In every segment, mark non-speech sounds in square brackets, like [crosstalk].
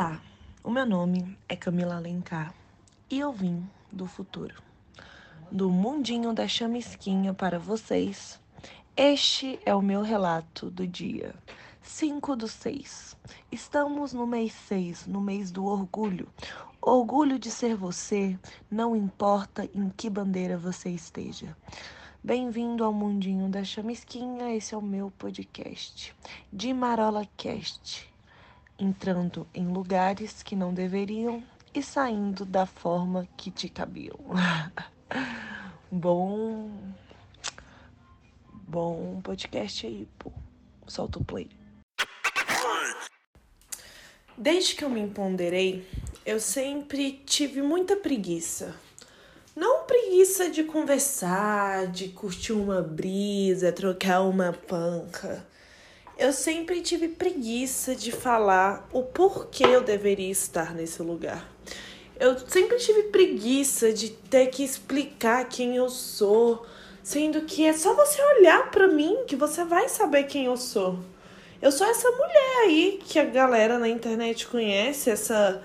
Olá, o meu nome é Camila Alencar e eu vim do futuro, do mundinho da chamisquinha para vocês. Este é o meu relato do dia 5 do 6. Estamos no mês 6, no mês do orgulho. Orgulho de ser você, não importa em que bandeira você esteja. Bem-vindo ao mundinho da chamisquinha, esse é o meu podcast, de Marola Cast entrando em lugares que não deveriam e saindo da forma que te cabiam. [laughs] bom. Bom podcast aí, pô. Solta o play. Desde que eu me empoderei, eu sempre tive muita preguiça. Não preguiça de conversar, de curtir uma brisa, trocar uma panca eu sempre tive preguiça de falar o porquê eu deveria estar nesse lugar. Eu sempre tive preguiça de ter que explicar quem eu sou, sendo que é só você olhar para mim que você vai saber quem eu sou. Eu sou essa mulher aí que a galera na internet conhece, essa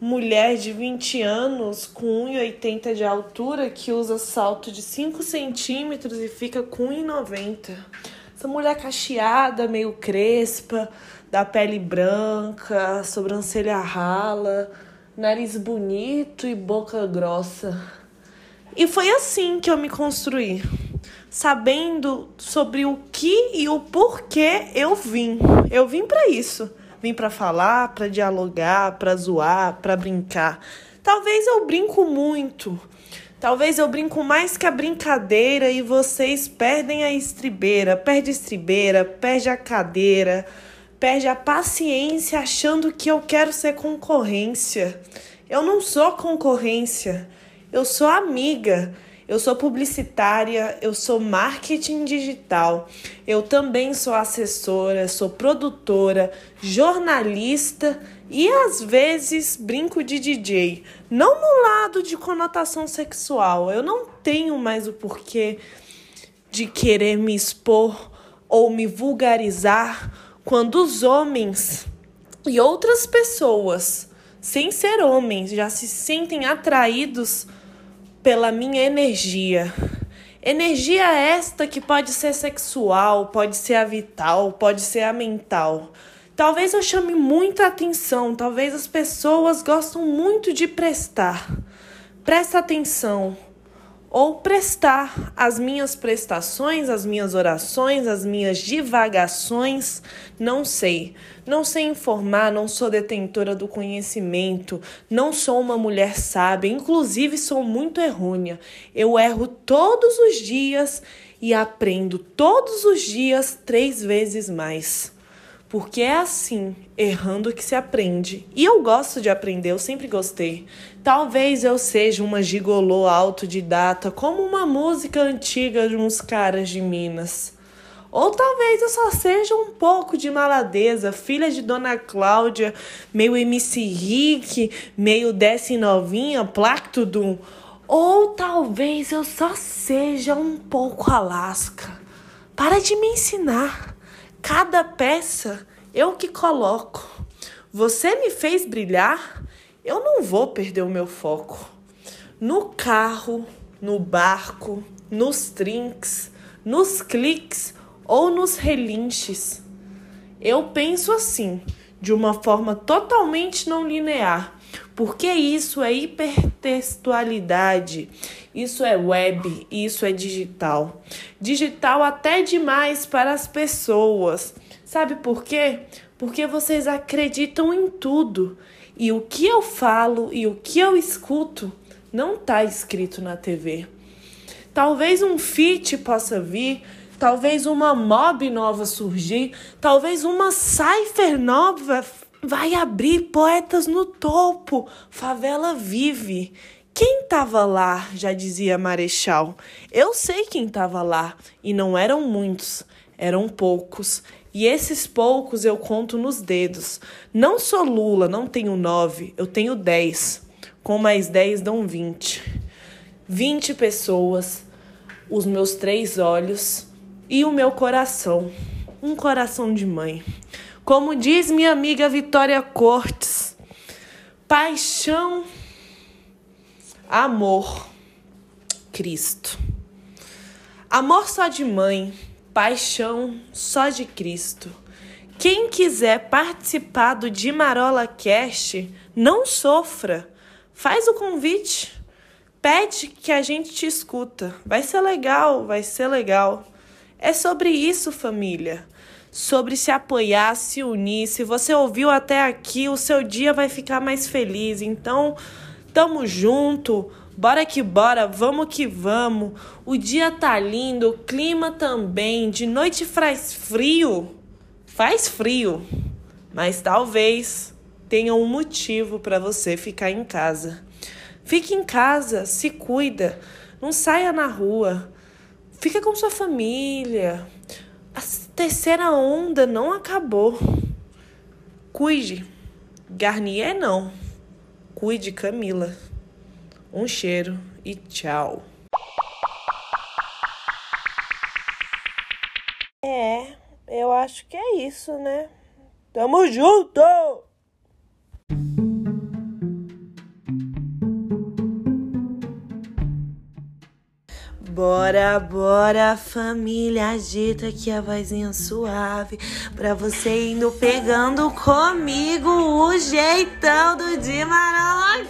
mulher de 20 anos com 1,80 de altura que usa salto de 5 centímetros e fica com 1,90 essa mulher cacheada, meio crespa, da pele branca, sobrancelha rala, nariz bonito e boca grossa. E foi assim que eu me construí, sabendo sobre o que e o porquê eu vim. Eu vim para isso. Vim para falar, para dialogar, para zoar, para brincar. Talvez eu brinco muito, Talvez eu brinco mais que a brincadeira e vocês perdem a estribeira, perde a estribeira, perde a cadeira, perde a paciência achando que eu quero ser concorrência. Eu não sou concorrência, eu sou amiga. Eu sou publicitária, eu sou marketing digital, eu também sou assessora, sou produtora, jornalista e às vezes brinco de DJ. Não no lado de conotação sexual, eu não tenho mais o porquê de querer me expor ou me vulgarizar quando os homens e outras pessoas, sem ser homens, já se sentem atraídos pela minha energia. Energia esta que pode ser sexual, pode ser a vital, pode ser a mental. Talvez eu chame muita atenção, talvez as pessoas gostam muito de prestar. Presta atenção ou prestar as minhas prestações, as minhas orações, as minhas divagações, não sei. Não sei informar, não sou detentora do conhecimento, não sou uma mulher sábia, inclusive sou muito errônea. Eu erro todos os dias e aprendo todos os dias três vezes mais porque é assim, errando que se aprende. E eu gosto de aprender, eu sempre gostei. Talvez eu seja uma gigolô autodidata, como uma música antiga de uns caras de Minas. Ou talvez eu só seja um pouco de maladeza, filha de Dona Cláudia, meio MC Rick, meio desce novinha, Plactudum. Ou talvez eu só seja um pouco Alaska. Para de me ensinar. Cada peça eu que coloco. Você me fez brilhar, eu não vou perder o meu foco. No carro, no barco, nos trinks, nos cliques ou nos relinches. Eu penso assim, de uma forma totalmente não linear, porque isso é hipertextualidade, isso é web, isso é digital. Digital até demais para as pessoas. Sabe por quê? Porque vocês acreditam em tudo. E o que eu falo e o que eu escuto não está escrito na TV. Talvez um feat possa vir, talvez uma mob nova surgir, talvez uma cipher nova vai abrir poetas no topo. Favela vive. Quem estava lá, já dizia Marechal. Eu sei quem estava lá, e não eram muitos, eram poucos. E esses poucos eu conto nos dedos. Não sou Lula, não tenho nove, eu tenho dez. Com mais dez dão vinte. Vinte pessoas, os meus três olhos e o meu coração. Um coração de mãe. Como diz minha amiga Vitória Cortes, paixão, amor, Cristo. Amor só de mãe, paixão só de Cristo. Quem quiser participar do Dimarola Cast, não sofra. Faz o convite. Pede que a gente te escuta. Vai ser legal, vai ser legal. É sobre isso, família. Sobre se apoiar, se unir. Se você ouviu até aqui, o seu dia vai ficar mais feliz. Então, tamo junto. Bora que bora, vamos que vamos. O dia tá lindo, o clima também. De noite faz frio. Faz frio, mas talvez tenha um motivo para você ficar em casa. Fique em casa, se cuida, não saia na rua. Fica com sua família. A terceira onda não acabou. Cuide. Garnier não. Cuide, Camila. Um cheiro e tchau. É. Eu acho que é isso, né? Tamo junto! Bora, bora, família, agita aqui a vozinha suave Pra você indo pegando comigo o jeitão do Dimarola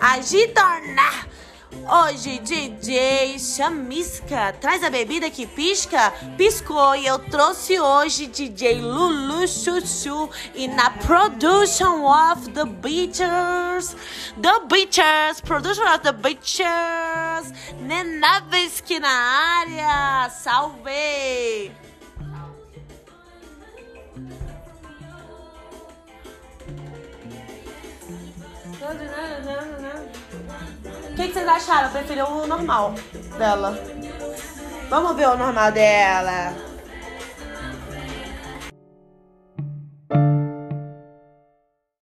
Agita, né? Hoje, DJ Chamisca traz a bebida que pisca? Piscou e eu trouxe hoje DJ Lulu Chuchu e na production of the Beachers, The Beachers, production of the Beachers, Nenavisky na área, salve! Não, não, não, não. O que, que vocês acharam? Eu preferi o normal dela. Vamos ver o normal dela.